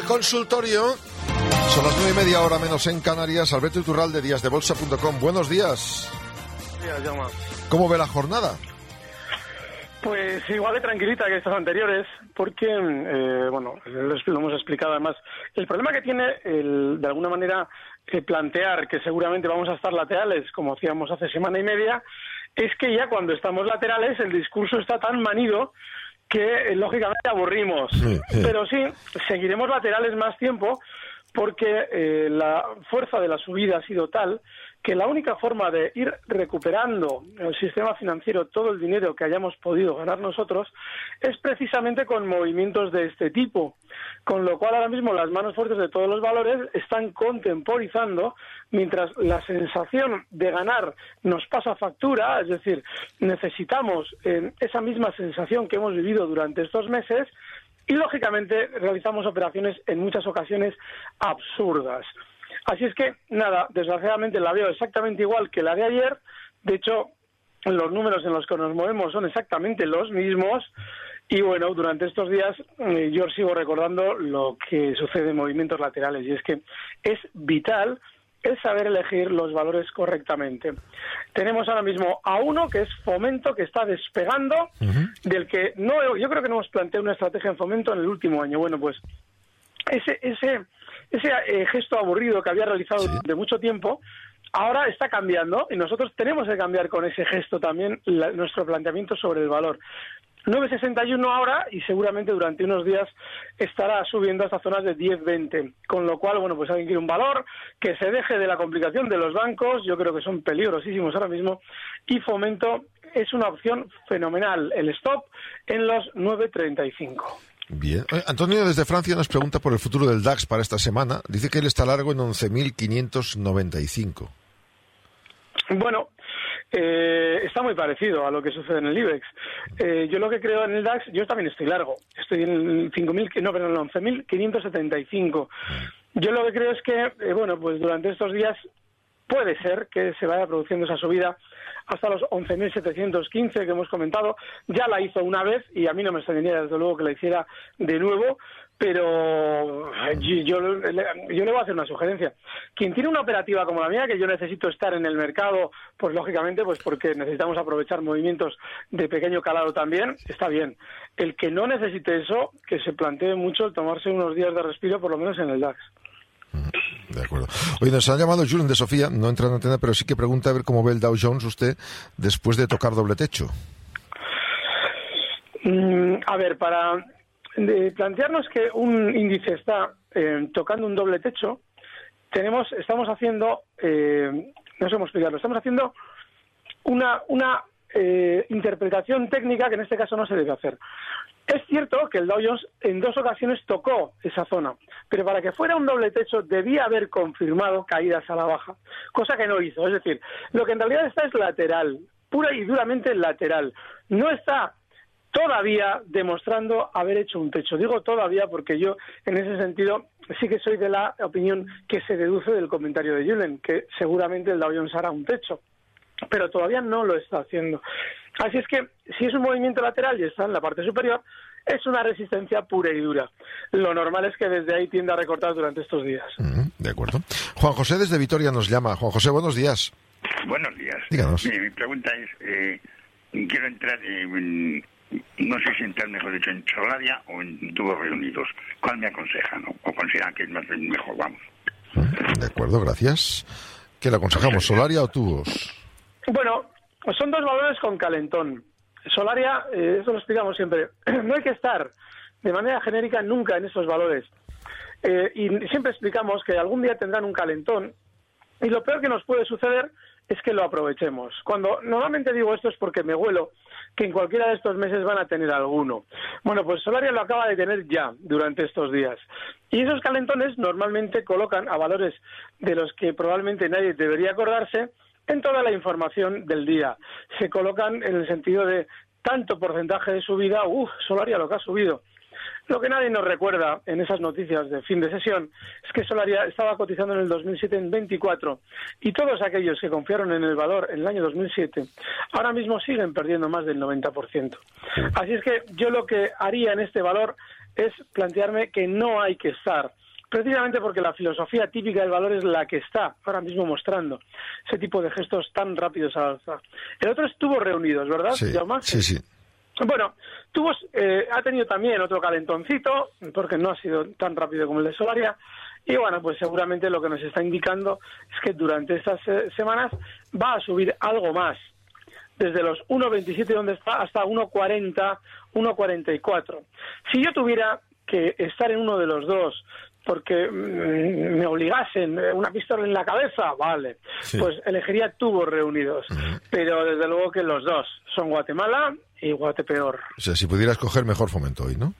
El consultorio. Son las nueve y media hora menos en Canarias. Alberto Iturral de díasdebolsa.com. Buenos días. Días, Jaume. ¿Cómo ve la jornada? Pues igual de tranquilita que estas anteriores, porque, eh, bueno, lo, lo hemos explicado además. El problema que tiene, el, de alguna manera, eh, plantear que seguramente vamos a estar laterales, como hacíamos hace semana y media, es que ya cuando estamos laterales el discurso está tan manido que, eh, lógicamente, aburrimos. Pero sí, seguiremos laterales más tiempo porque eh, la fuerza de la subida ha sido tal que la única forma de ir recuperando el sistema financiero todo el dinero que hayamos podido ganar nosotros es precisamente con movimientos de este tipo. Con lo cual ahora mismo las manos fuertes de todos los valores están contemporizando mientras la sensación de ganar nos pasa factura, es decir, necesitamos eh, esa misma sensación que hemos vivido durante estos meses y lógicamente realizamos operaciones en muchas ocasiones absurdas. Así es que, nada, desgraciadamente la veo exactamente igual que la de ayer. De hecho, los números en los que nos movemos son exactamente los mismos. Y bueno, durante estos días eh, yo sigo recordando lo que sucede en movimientos laterales y es que es vital el saber elegir los valores correctamente. Tenemos ahora mismo a uno que es Fomento, que está despegando, del que no, yo creo que no hemos planteado una estrategia en Fomento en el último año. Bueno, pues ese, ese, ese eh, gesto aburrido que había realizado de mucho tiempo, ahora está cambiando y nosotros tenemos que cambiar con ese gesto también la- nuestro planteamiento sobre el valor. 9.61 ahora y seguramente durante unos días estará subiendo hasta zonas de 10.20. Con lo cual, bueno, pues alguien quiere un valor que se deje de la complicación de los bancos, yo creo que son peligrosísimos ahora mismo, y Fomento es una opción fenomenal. El stop en los 9.35. Bien. Eh, Antonio desde Francia nos pregunta por el futuro del DAX para esta semana. Dice que él está largo en 11.595. Bueno, eh, está muy parecido a lo que sucede en el IBEX. Eh, yo lo que creo en el DAX, yo también estoy largo. Estoy en 5.000, que- no, perdón, 11.575. Yo lo que creo es que, eh, bueno, pues durante estos días puede ser que se vaya produciendo esa subida hasta los 11.715 que hemos comentado. Ya la hizo una vez y a mí no me extrañaría desde luego que la hiciera de nuevo, pero eh, yo, le voy a hacer una sugerencia. Quien tiene una operativa como la mía, que yo necesito estar en el mercado, pues lógicamente, pues porque necesitamos aprovechar movimientos de pequeño calado también, está bien. El que no necesite eso, que se plantee mucho el tomarse unos días de respiro, por lo menos en el DAX. De acuerdo. Oye, nos ha llamado Julen de Sofía, no entra en antena, pero sí que pregunta a ver cómo ve el Dow Jones usted después de tocar doble techo. Mm, a ver, para plantearnos que un índice está eh, tocando un doble techo, tenemos, estamos haciendo, eh, no sé cómo explicarlo, estamos haciendo una, una eh, interpretación técnica que en este caso no se debe hacer. Es cierto que el Dow Jones en dos ocasiones tocó esa zona, pero para que fuera un doble techo debía haber confirmado caídas a la baja, cosa que no hizo. Es decir, lo que en realidad está es lateral, pura y duramente lateral. No está todavía demostrando haber hecho un techo. Digo todavía porque yo, en ese sentido, sí que soy de la opinión que se deduce del comentario de Julen, que seguramente el Dow Jones hará un techo pero todavía no lo está haciendo. Así es que si es un movimiento lateral y está en la parte superior, es una resistencia pura y dura. Lo normal es que desde ahí tienda a recortar durante estos días. Mm, de acuerdo. Juan José desde Vitoria nos llama. Juan José, buenos días. Buenos días. Díganos. Mi pregunta es, eh, quiero entrar, eh, en- no sé si entrar, mejor dicho, en Solaria o en tubos reunidos. ¿Cuál me aconsejan o, o consideran que es más mejor? Vamos. De acuerdo, gracias. ¿Qué le aconsejamos, Solaria o tubos? Bueno, son dos valores con calentón. Solaria, eh, eso lo explicamos siempre, no hay que estar de manera genérica nunca en esos valores. Eh, y siempre explicamos que algún día tendrán un calentón y lo peor que nos puede suceder es que lo aprovechemos. Cuando normalmente digo esto es porque me huelo que en cualquiera de estos meses van a tener alguno. Bueno, pues Solaria lo acaba de tener ya durante estos días. Y esos calentones normalmente colocan a valores de los que probablemente nadie debería acordarse en toda la información del día. Se colocan en el sentido de tanto porcentaje de subida, uff, Solaria lo que ha subido. Lo que nadie nos recuerda en esas noticias de fin de sesión es que Solaria estaba cotizando en el 2007 en 24 y todos aquellos que confiaron en el valor en el año 2007 ahora mismo siguen perdiendo más del 90%. Así es que yo lo que haría en este valor es plantearme que no hay que estar precisamente porque la filosofía típica del valor es la que está ahora mismo mostrando ese tipo de gestos tan rápidos al alza. El otro estuvo reunidos, ¿verdad? Sí, sí, sí. Bueno, tuvo, eh, ha tenido también otro calentoncito, porque no ha sido tan rápido como el de Solaria. Y bueno, pues seguramente lo que nos está indicando es que durante estas eh, semanas va a subir algo más. Desde los 1.27 donde está hasta 1.40, 1.44. Si yo tuviera que estar en uno de los dos porque mm, me obligasen eh, una pistola en la cabeza, vale, Sí. pues elegiría tubos reunidos. Pero desde luego que los dos son Guatemala y Guatepeor. O sea, si pudiera escoger, mejor fomento hoy, ¿no?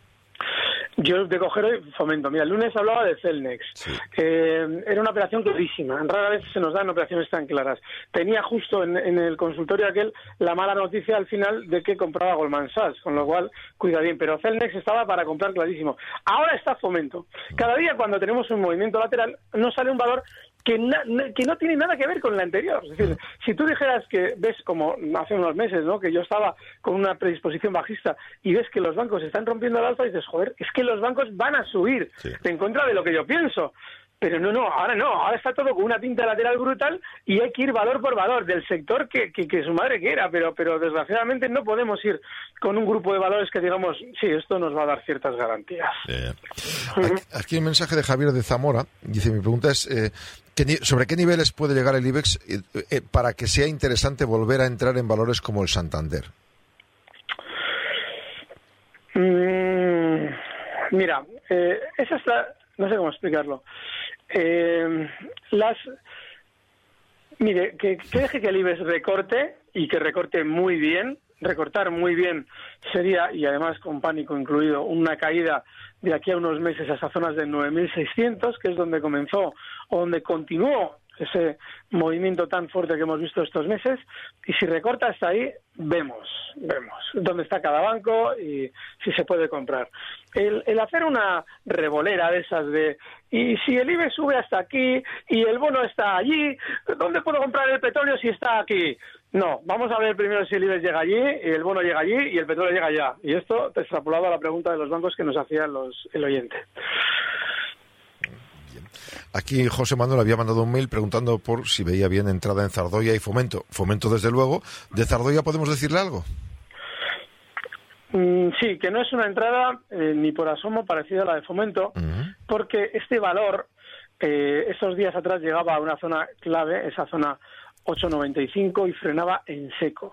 Yo de coger fomento. Mira, el lunes hablaba de Celnex. Sí. Eh, era una operación clarísima. Rara vez se nos dan operaciones tan claras. Tenía justo en, en el consultorio aquel la mala noticia al final de que compraba Goldman Sachs, con lo cual cuida bien. Pero Celnex estaba para comprar clarísimo. Ahora está fomento. Cada día cuando tenemos un movimiento lateral nos sale un valor que, na- que no tiene nada que ver con el anterior. Es decir, si tú dijeras que ves como hace unos meses, ¿no? Que yo estaba con una predisposición bajista y ves que los bancos están rompiendo el alza y dices, joder, es que los bancos van a subir Sí. en contra de lo que yo pienso. Pero no, no, ahora no, ahora está todo con una pinta lateral brutal y hay que ir valor por valor del sector que, que, que su madre quiera, pero, pero desgraciadamente no podemos ir con un grupo de valores que digamos, sí, esto nos va a dar ciertas garantías. Eh, aquí, hay un mensaje de Javier de Zamora. Dice, mi pregunta es, eh, ¿qué ni- ¿sobre qué niveles puede llegar el IBEX eh, eh, para que sea interesante volver a entrar en valores como el Santander? Mm, mira, eh, esa es la, no sé cómo explicarlo. Eh, las, mire, que, que deje que el IBEX recorte y que recorte muy bien. Recortar muy bien sería, y además con pánico incluido, una caída de aquí a unos meses hasta zonas de 9.600, que es donde comenzó o donde continuó ese movimiento tan fuerte que hemos visto estos meses. Y si recorta hasta ahí, vemos, vemos dónde está cada banco y si se puede comprar. El, hacer una revolera de esas de, y si el IBE sube hasta aquí y el bono está allí, ¿dónde puedo comprar el petróleo si está aquí? No, vamos a ver primero si el IBEX llega allí, el bono llega allí y el petróleo llega allá. Y esto extrapolado a la pregunta de los bancos que nos hacía los, el oyente. Aquí José Manuel había mandado un mail preguntando por si veía bien entrada en Zardoya y Fomento. Fomento, desde luego. ¿De Zardoya podemos decirle algo? Mm, sí, que no es una entrada eh, ni por asomo parecida a la de fomento, porque este valor, eh, esos días atrás llegaba a una zona clave, esa zona 8.95 y frenaba en seco.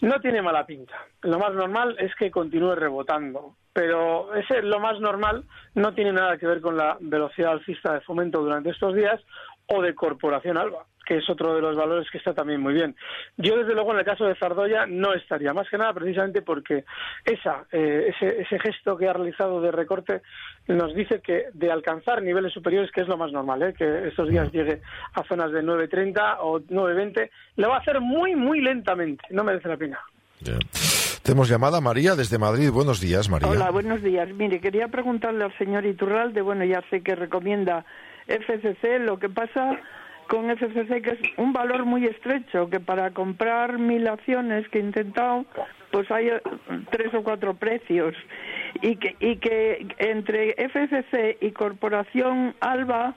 No tiene mala pinta. Lo más normal es que continúe rebotando, pero ese lo más normal no tiene nada que ver con la velocidad alcista de fomento durante estos días o de Corporación Alba, que es otro de los valores que está también muy bien. Yo, desde luego, en el caso de Zardoya no estaría, más que nada precisamente porque esa, eh, ese, ese gesto que ha realizado de recorte nos dice que de alcanzar niveles superiores, que es lo más normal, ¿eh? que estos días llegue a zonas de 9.30 o 9.20, lo va a hacer muy, muy lentamente, no merece la pena. Tenemos llamada María desde Madrid. Buenos días, María. Hola, buenos días. Mire, quería preguntarle al señor Iturralde, bueno, ya sé que recomienda FCC, lo que pasa con FCC que es un valor muy estrecho, que para comprar mil acciones que he intentado, pues hay eh, tres o cuatro precios. Y que, y que entre FCC y Corporación Alba,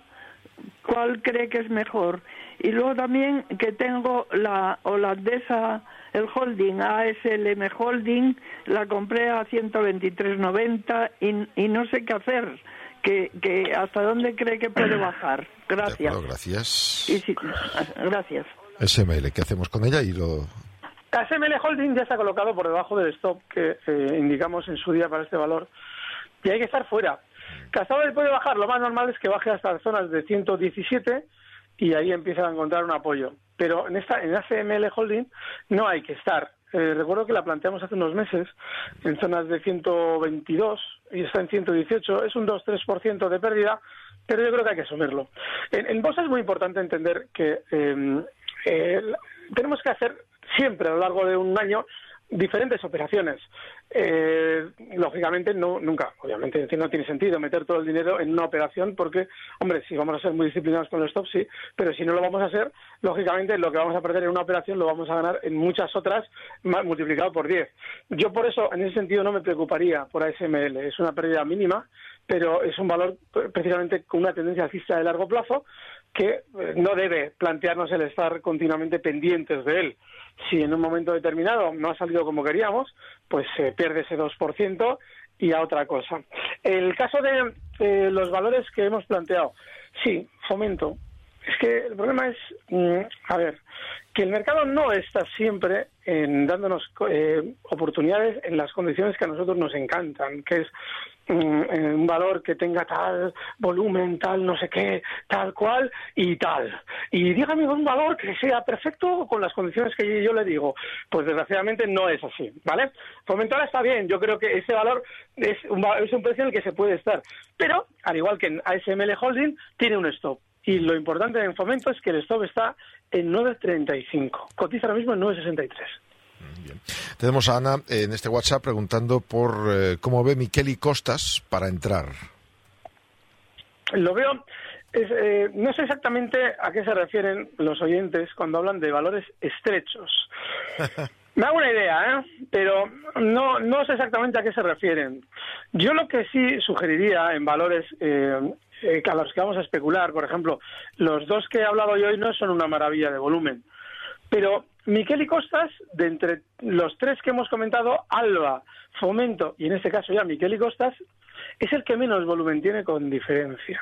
¿cuál cree que es mejor? Y luego también que tengo la holandesa, el holding, ASLM Holding, la compré a 123.90 y, y no sé qué hacer. Que, que hasta dónde cree que puede bajar. De Gracias. acuerdo, gracias. Y si- gracias. SML, ¿qué hacemos con ella? Y lo... ASML Holding ya está colocado por debajo del stop que eh, indicamos en su día para este valor y hay que estar fuera. Que hasta puede bajar, lo más normal es que baje hasta las zonas de 117 y ahí empieza a encontrar un apoyo. Pero en esta en ACML Holding no hay que estar. Eh, recuerdo que la planteamos hace unos meses en zonas de 122 y está en 118. Es un 2-3% de pérdida, pero yo creo que hay que asumirlo. En, en bolsa es muy importante entender que eh, eh, tenemos que hacer siempre a lo largo de un año diferentes operaciones. Eh, lógicamente, no, nunca, obviamente, no tiene sentido meter todo el dinero en una operación porque, hombre, si vamos a ser muy disciplinados con los stops, sí, pero si no lo vamos a hacer, lógicamente lo que vamos a perder en una operación lo vamos a ganar en muchas otras multiplicado por 10. Yo por eso, en ese sentido, no me preocuparía por ASML. Es una pérdida mínima, pero es un valor precisamente con una tendencia alcista de largo plazo que eh, no debe plantearnos el estar continuamente pendientes de él. Si en un momento determinado no ha salido como queríamos, pues se pierde ese 2% y a otra cosa. El caso de eh, los valores que hemos planteado, sí, fomento. Es que el problema es, mm, a ver, que el mercado no está siempre en dándonos eh, oportunidades en las condiciones que a nosotros nos encantan, que es mm, en un valor que tenga tal volumen, tal no sé qué, tal cual y tal. Y dígame un valor que sea perfecto con las condiciones que yo le digo. Pues desgraciadamente no es así, ¿vale? Fomentar está bien, yo creo que ese valor es un, es un precio en el que se puede estar. Pero, al igual que en ASML Holding, tiene un stop. Y lo importante en Fomento es que el stop está en 9.35. Cotiza ahora mismo en 9.63. Tenemos a Ana en este WhatsApp preguntando por eh, cómo ve Miquel y Costas para entrar. Lo veo, es, eh, no sé exactamente a qué se refieren los oyentes cuando hablan de valores estrechos. Me hago una idea, ¿eh? pero no, no sé exactamente a qué se refieren. Yo lo que sí sugeriría en valores eh, eh, a los que vamos a especular, por ejemplo, los dos que he hablado hoy no son una maravilla de volumen, pero Miquel y Costas, de entre los tres que hemos comentado, Alba, Fomento y en este caso ya Miquel y Costas, es el que menos volumen tiene con diferencia.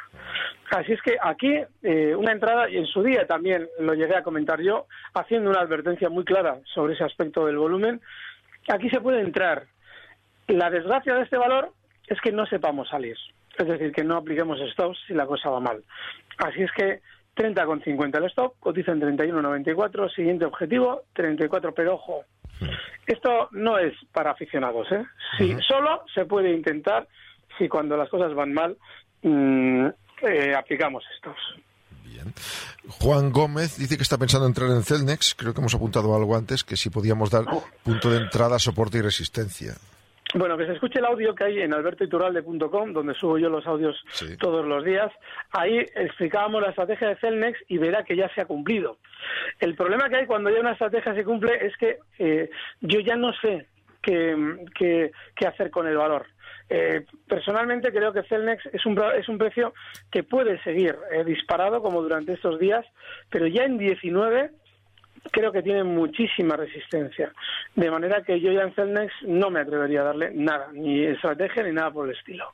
Así es que aquí eh, una entrada, y en su día también lo llegué a comentar yo, haciendo una advertencia muy clara sobre ese aspecto del volumen, aquí se puede entrar. La desgracia de este valor es que no sepamos salir, es decir, que no apliquemos stops si la cosa va mal. Así es que 30,50 el stop, cotiza en 31,94, siguiente objetivo 34, pero ojo, esto no es para aficionados, ¿eh? Sí, solo se puede intentar si cuando las cosas van mal mm, eh, aplicamos estos. Juan Gómez dice que está pensando en entrar en Celnex. Creo que hemos apuntado algo antes, que si podíamos dar punto de entrada, soporte y resistencia. Bueno, que se escuche el audio que hay en albertoiturralde.com, donde subo yo los audios Sí. todos los días. Ahí explicábamos la estrategia de Celnex y verá que ya se ha cumplido. El problema que hay cuando ya una estrategia se cumple es que eh, yo ya no sé qué, qué- qué hacer con el valor. Eh, personalmente creo que Celnex es un, es un precio que puede seguir eh, disparado como durante estos días, pero ya en 19 creo que tiene muchísima resistencia. De manera que yo ya en Celnex no me atrevería a darle nada, ni estrategia ni nada por el estilo.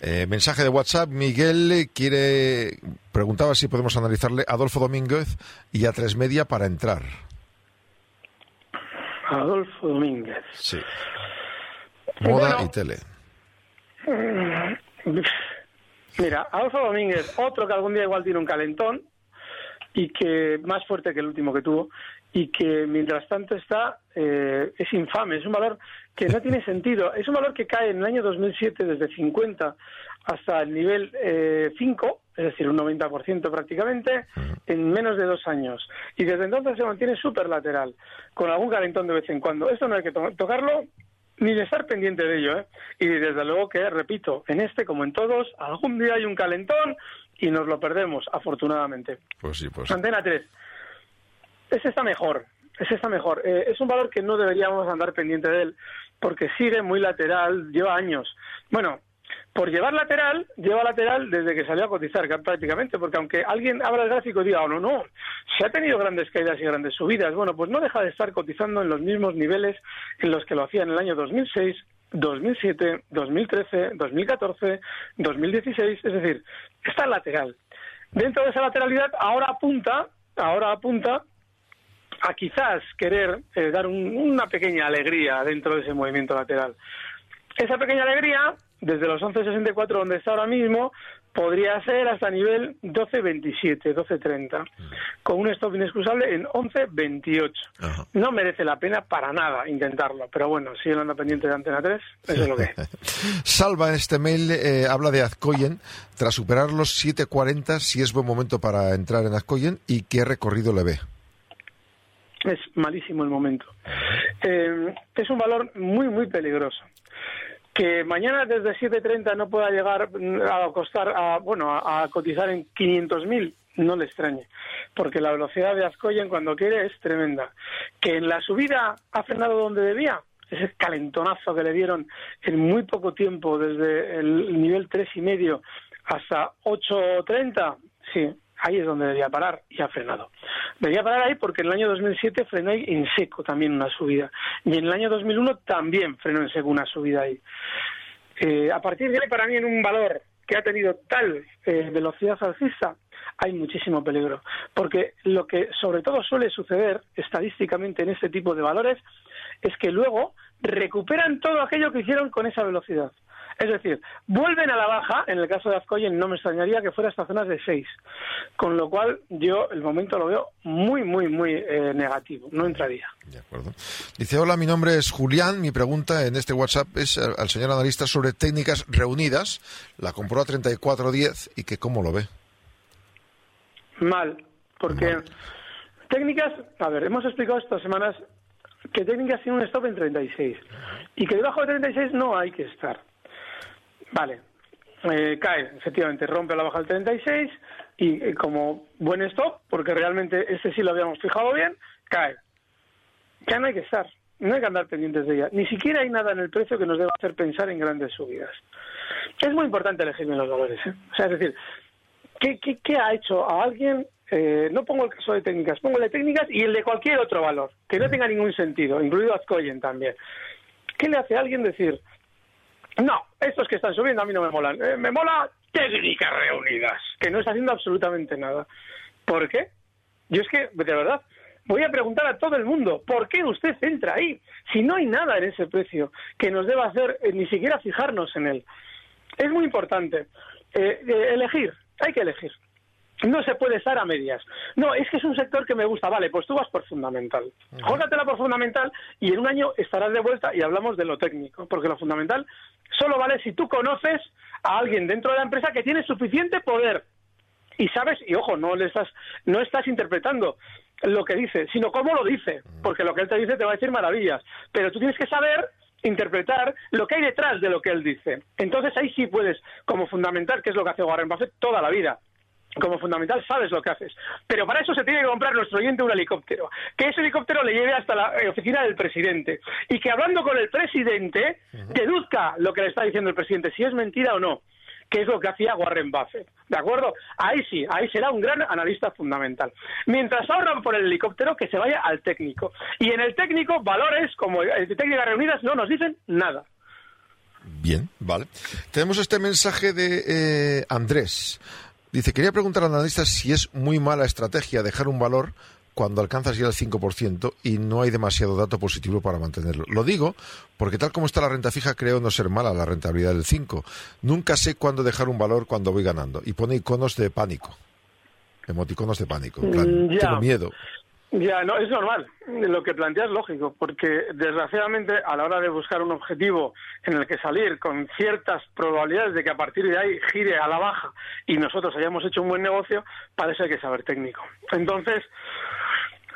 Eh, mensaje de WhatsApp. Miguel quiere preguntaba si podemos analizarle a Adolfo Domínguez y a Tres Media para entrar. Adolfo Domínguez. Sí. Moda Bueno. y tele. Mira, Adolfo Domínguez, otro que algún día igual tiene un calentón y que más fuerte que el último que tuvo y que mientras tanto está eh, es infame, es un valor que no tiene sentido, es un valor que cae en el año 2007 desde 50 hasta el nivel eh, 5, es decir, un 90% prácticamente, en menos de dos años. Y desde entonces se mantiene súper lateral, con algún calentón de vez en cuando. Esto no hay que to- tocarlo ni de estar pendiente de ello, ¿eh? Y desde luego que, repito, en este como en todos, algún día hay un calentón y nos lo perdemos, afortunadamente. Pues sí, pues. Antena 3. Ese está mejor. Ese está mejor. Eh, es un valor que no deberíamos andar pendiente de él, porque sigue muy lateral, lleva años. Bueno, por llevar lateral, lleva lateral desde que salió a cotizar prácticamente, porque aunque alguien abra el gráfico y diga, oh, no, no, se ha tenido grandes caídas y grandes subidas, bueno, pues no deja de estar cotizando en los mismos niveles en los que lo hacía en el año 2006, 2007, 2013, 2014, 2016, es decir, está lateral. Dentro de esa lateralidad, ahora apunta, ahora apunta a quizás querer eh, dar un- una pequeña alegría dentro de ese movimiento lateral. Esa pequeña alegría desde los 11.64 donde está ahora mismo, podría ser hasta nivel 12.27, 12.30, con un stop inexcusable en 11.28. Ajá. No merece la pena para nada intentarlo, pero bueno, si él anda pendiente de Antena 3, eso es lo que es. Salva en este mail eh, habla de Azcoyen, tras superar los 7.40, si es buen momento para entrar en Azcoyen y qué recorrido le ve. es malísimo el momento. Eh, es un valor muy, muy peligroso. Que mañana desde 7.30 no pueda llegar mm, a costar, a, bueno, a, cotizar en 500.000, no le extrañe. Porque la velocidad de Azcoyen cuando quiere es tremenda. Que en la subida ha frenado donde debía, ese calentonazo que le dieron en muy poco tiempo, desde el nivel tres y medio hasta 8.30, sí, ahí es donde debía parar y ha frenado. Debía parar ahí porque en el año 2007 frenó ahí en seco también una subida. Y en el año 2001 también frenó en seco una subida ahí. Eh, a partir de ahí, para mí, en un valor que ha tenido tal eh, velocidad alcista, hay muchísimo peligro. Porque lo que sobre todo suele suceder estadísticamente en este tipo de valores es que luego recuperan todo aquello que hicieron con esa velocidad. Es decir, vuelven a la baja, en el caso de Azcoyen no me extrañaría que fuera hasta zonas de 6, con lo cual yo el momento lo veo muy, muy, muy eh, negativo, no entraría. De acuerdo. Dice, hola, mi nombre es Julián. Mi pregunta en este WhatsApp es al señor analista sobre técnicas reunidas. La compró a 34.10 y que cómo lo ve. Mal, porque Mal. técnicas, a ver, hemos explicado estas semanas que técnicas tienen un stop en 36 y que debajo de 36 no hay que estar. Vale, eh, cae, efectivamente, rompe la baja del 36 y eh, como buen stop, porque realmente este sí lo habíamos fijado bien, cae. Ya no hay que estar, no hay que andar pendientes de ella. Ni siquiera hay nada en el precio que nos deba hacer pensar en grandes subidas. Es muy importante elegir bien los valores. ¿eh? O sea, es decir, ¿qué, qué, qué ha hecho a alguien? eh, no pongo el caso de técnicas, pongo el de técnicas y el de cualquier otro valor, que no tenga ningún sentido, incluido Azcoyen también. ¿Qué le hace a alguien decir, no, estos que están subiendo a mí no me molan, eh, me mola técnicas reunidas, que no está haciendo absolutamente nada? ¿Por qué? Yo es que, de verdad, voy a preguntar a todo el mundo, ¿por qué usted entra ahí? Si no hay nada en ese precio que nos deba hacer eh, ni siquiera fijarnos en él. Es muy importante eh, eh, elegir, hay que elegir. No se puede estar a medias. No, es que es un sector que me gusta. Vale, pues tú vas por fundamental. Jógatela por fundamental y en un año estarás de vuelta y hablamos de lo técnico. Porque lo fundamental solo vale si tú conoces a alguien dentro de la empresa que tiene suficiente poder. Y sabes, y ojo, no le estás, no estás interpretando lo que dice, sino cómo lo dice, porque lo que él te dice te va a decir maravillas, pero tú tienes que saber interpretar lo que hay detrás de lo que él dice. Entonces ahí sí puedes, como fundamental, que es lo que hace Warren Buffett toda la vida, como fundamental sabes lo que haces. Pero para eso se tiene que comprar nuestro oyente un helicóptero. Que ese helicóptero le lleve hasta la eh, oficina del presidente. Y que hablando con el presidente, deduzca lo que le está diciendo el presidente, si es mentira o no. Que es lo que hacía Warren Buffett. ¿De acuerdo? Ahí sí, ahí será un gran analista fundamental. Mientras ahorran por el helicóptero, que se vaya al técnico. Y en el técnico, valores como eh, técnicas reunidas no nos dicen nada. Bien, vale. Tenemos este mensaje de eh, Andrés. Dice, quería preguntar al analista si es muy mala estrategia dejar un valor cuando alcanzas ya el 5% y no hay demasiado dato positivo para mantenerlo. Lo digo porque tal como está la renta fija creo no ser mala la rentabilidad del 5. Nunca sé cuándo dejar un valor cuando voy ganando. Y pone iconos de pánico. Emoticonos de pánico. En plan, Mm, ya. tengo miedo. Ya, no, es normal. Lo que planteas es lógico, porque desgraciadamente a la hora de buscar un objetivo en el que salir con ciertas probabilidades de que a partir de ahí gire a la baja y nosotros hayamos hecho un buen negocio, parece que saber técnico. Entonces,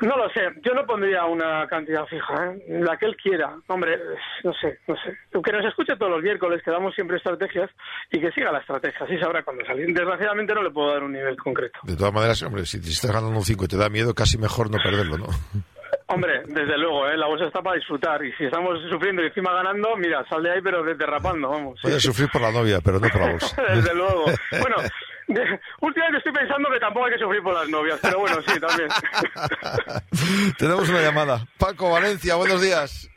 no lo sé, yo no pondría una cantidad fija, ¿eh? la que él quiera. Hombre, no sé, no sé. Que nos escuche todos los miércoles, que damos siempre estrategias y que siga la estrategia, así sabrá cuándo salir. Desgraciadamente no le puedo dar un nivel concreto. De todas maneras, hombre, si te estás ganando un 5 y te da miedo, casi mejor no perderlo, ¿no? Hombre, desde luego, ¿eh? la bolsa está para disfrutar y si estamos sufriendo y encima ganando, mira, sal de ahí pero de- derrapando, vamos. Puedes sufrir por la novia, pero no por la bolsa. Desde luego. Bueno, últimamente estoy pensando que tampoco hay que sufrir por las novias, pero bueno, sí, también. Tenemos una llamada. Paco Valencia, buenos días.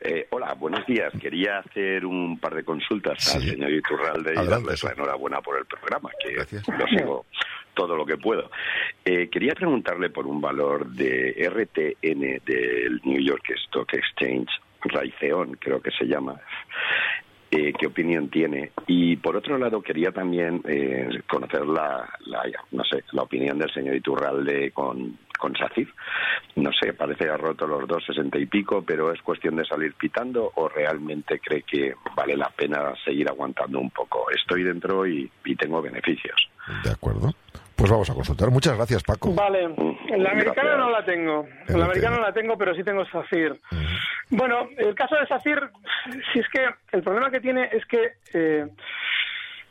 Eh, hola, buenos días. Quería hacer un par de consultas al Sí. señor Iturralde y darles la enhorabuena por el programa, que Gracias. lo sigo todo lo que puedo. Eh, quería preguntarle por un valor de RTN del New York Stock Exchange, Raiceon creo que se llama, eh, qué opinión tiene. Y por otro lado, quería también eh, conocer la, la, no sé, la opinión del señor Iturralde con, con SACIR. No sé, parece que ha roto los dos sesenta y pico, pero es cuestión de salir pitando o realmente cree que vale la pena seguir aguantando un poco. Estoy dentro y, y tengo beneficios. De acuerdo. Pues vamos a consultar. Muchas gracias, Paco. Vale, la americana Gracias. no la tengo. La americana no la tengo, pero sí tengo SACIR. Bueno, el caso de SACIR, si es que el problema que tiene es que eh,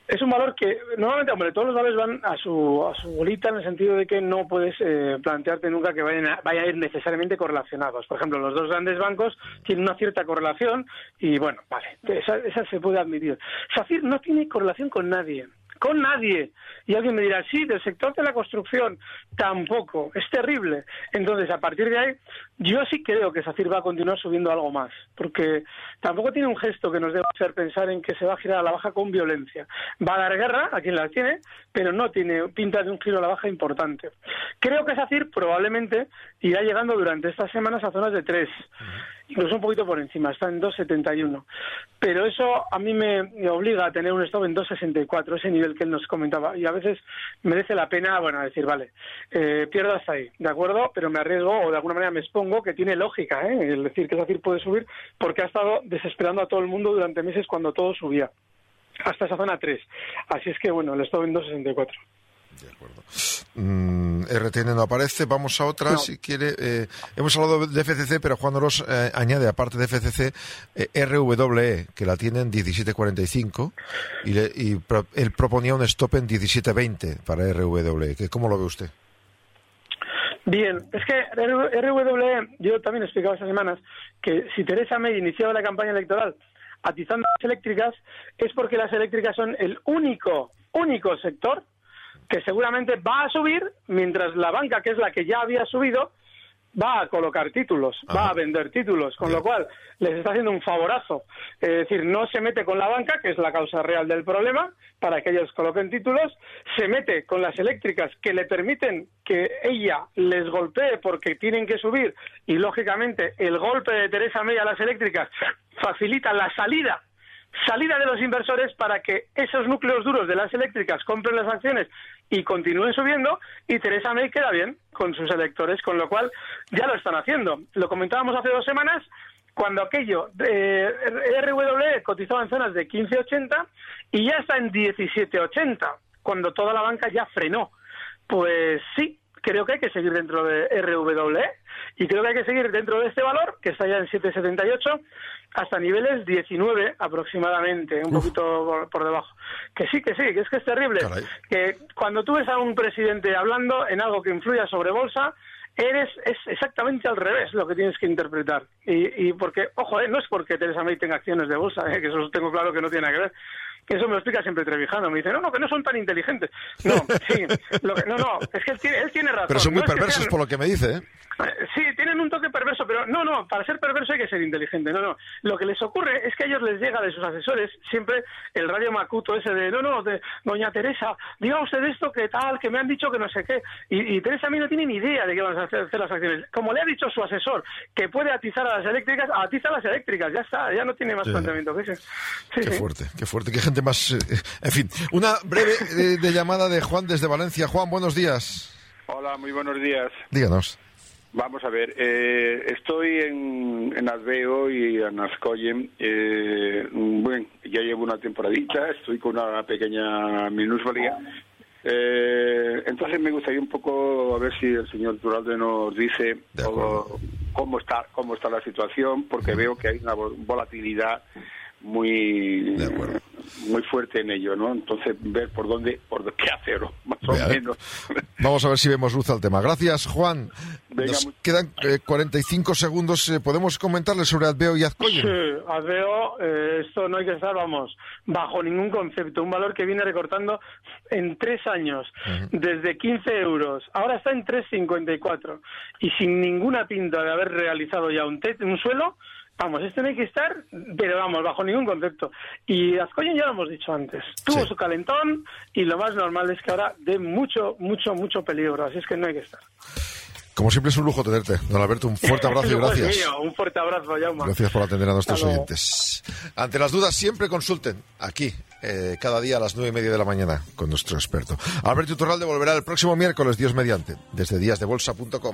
es un valor que normalmente, hombre, todos los valores van a su, a su bolita en el sentido de que no puedes eh, plantearte nunca que vayan a, vayan a ir necesariamente correlacionados. Por ejemplo, los dos grandes bancos tienen una cierta correlación y bueno, vale, esa, esa se puede admitir. SACIR no tiene correlación con nadie con nadie. Y alguien me dirá, sí, del sector de la construcción, tampoco, es terrible. Entonces, a partir de ahí, yo sí creo que SACIR va a continuar subiendo algo más, porque tampoco tiene un gesto que nos deba hacer pensar en que se va a girar a la baja con violencia. Va a dar guerra a quien la tiene, pero no tiene pinta de un giro a la baja importante. Creo que SACIR probablemente irá llegando durante estas semanas a zonas de 3 incluso un poquito por encima, está en 2,71. Pero eso a mí me obliga a tener un stop en 2,64, ese nivel que él nos comentaba. Y a veces merece la pena, bueno, decir, vale, eh, pierdo hasta ahí, ¿de acuerdo? Pero me arriesgo o de alguna manera me expongo, que tiene lógica, ¿eh? El decir que SACIR puede subir, porque ha estado desesperando a todo el mundo durante meses cuando todo subía. Hasta esa zona 3. Así es que, bueno, el stop en 2,64. Mm, RTN no aparece. Vamos a otra, No. si quiere. Eh, hemos hablado de FCC, pero Juan Oros eh, añade, aparte de FCC, eh, RWE, que la tiene en 17.45, y, le- y pro- él proponía un stop en 17.20 para RWE. Que, ¿Cómo lo ve usted? Bien, es que RWE, yo también he explicado estas semanas que si Teresa May iniciaba la campaña electoral atizando las eléctricas es porque las eléctricas son el único, único sector que seguramente va a subir mientras la banca, que es la que ya había subido, va a colocar títulos, va a vender títulos, con lo cual les está haciendo un favorazo. Es decir, no se mete con la banca, que es la causa real del problema, para que ellos coloquen títulos, se mete con las eléctricas que le permiten que ella les golpee porque tienen que subir y, lógicamente, el golpe de Teresa May a las eléctricas facilita la salida salida de los inversores para que esos núcleos duros de las eléctricas compren las acciones y continúen subiendo y Teresa May queda bien con sus electores, con lo cual ya lo están haciendo. Lo comentábamos hace dos semanas cuando aquello de RWE cotizaba en zonas de 15.80 y ya está en 17.80, cuando toda la banca ya frenó. Pues sí, creo que hay que seguir dentro de RWE y creo que hay que seguir dentro de este valor, que está ya en 7,78, hasta niveles 19 aproximadamente, un poquito por, por debajo. Que sí, que sí, que es que es terrible. Caray. Que cuando tú ves a un presidente hablando en algo que influya sobre bolsa, eres es exactamente al revés lo que tienes que interpretar. Y, y porque, ojo, eh, no es porque Teresa May tenga acciones de bolsa, eh, que eso tengo claro que no tiene nada que ver. Que eso me lo explica siempre Trevijano. Me dice, no, no, que no son tan inteligentes. No, sí, lo que- no, no, es que él tiene, él tiene razón. Pero son muy No es que perversos sean- por lo que me dice, eh, Sí, tienen un toque perverso, pero no, no, para ser perverso hay que ser inteligente, no, no. Lo que les ocurre es que a ellos les llega de sus asesores siempre el radio macuto ese de, no, no, de doña Teresa, diga usted esto, que tal, que me han dicho que no sé qué. Y, y Teresa a mí no tiene ni idea de qué van a hacer, hacer las acciones. Como le ha dicho su asesor que puede atizar a las eléctricas, atiza a las eléctricas, ya está, ya no tiene más Sí. planteamiento que ese. Sí, Qué sí. fuerte, qué fuerte, qué gente más... eh, en fin, una breve eh, de llamada de Juan desde Valencia. Juan, buenos días. Hola, muy buenos días. Díganos. Vamos a ver, eh, estoy en, en Adveo y en Ascoyen. Eh, bueno, ya llevo una temporadita, estoy con una pequeña minusvalía. Eh, entonces me gustaría un poco a ver si el señor Turalde nos dice cómo está cómo está la situación, porque veo que hay una vol- volatilidad muy De acuerdo. Muy fuerte en ello, ¿no? Entonces ver por dónde por qué hacerlo, más o ¿eh? menos. Vamos a ver si vemos luz al tema. Gracias, Juan. Venga, Nos mu- quedan eh, 45 segundos. Eh, ¿Podemos comentarle sobre Adveo y Azcoyen? Sí, Adveo, eh, esto no hay que estar, vamos, bajo ningún concepto. Un valor que viene recortando en tres años, desde 15 euros. Ahora está en 3,54. Y sin ninguna pinta de haber realizado ya un, un suelo, vamos, este no hay que estar, pero vamos, bajo ningún concepto. Y Azcoyen ya lo hemos dicho antes. Tuvo Sí. su calentón y lo más normal es que ahora dé mucho, mucho, mucho peligro. Así es que no hay que estar. Como siempre es un lujo tenerte. Don Alberto, un fuerte abrazo y gracias. mío. Un fuerte abrazo, Jaume. Gracias por atender a nuestros oyentes. Ante las dudas, siempre consulten aquí, eh, cada día a las nueve y media de la mañana, con nuestro experto. Alberto Iturralde volverá el próximo miércoles, Dios mediante, desde díasdebolsa.com.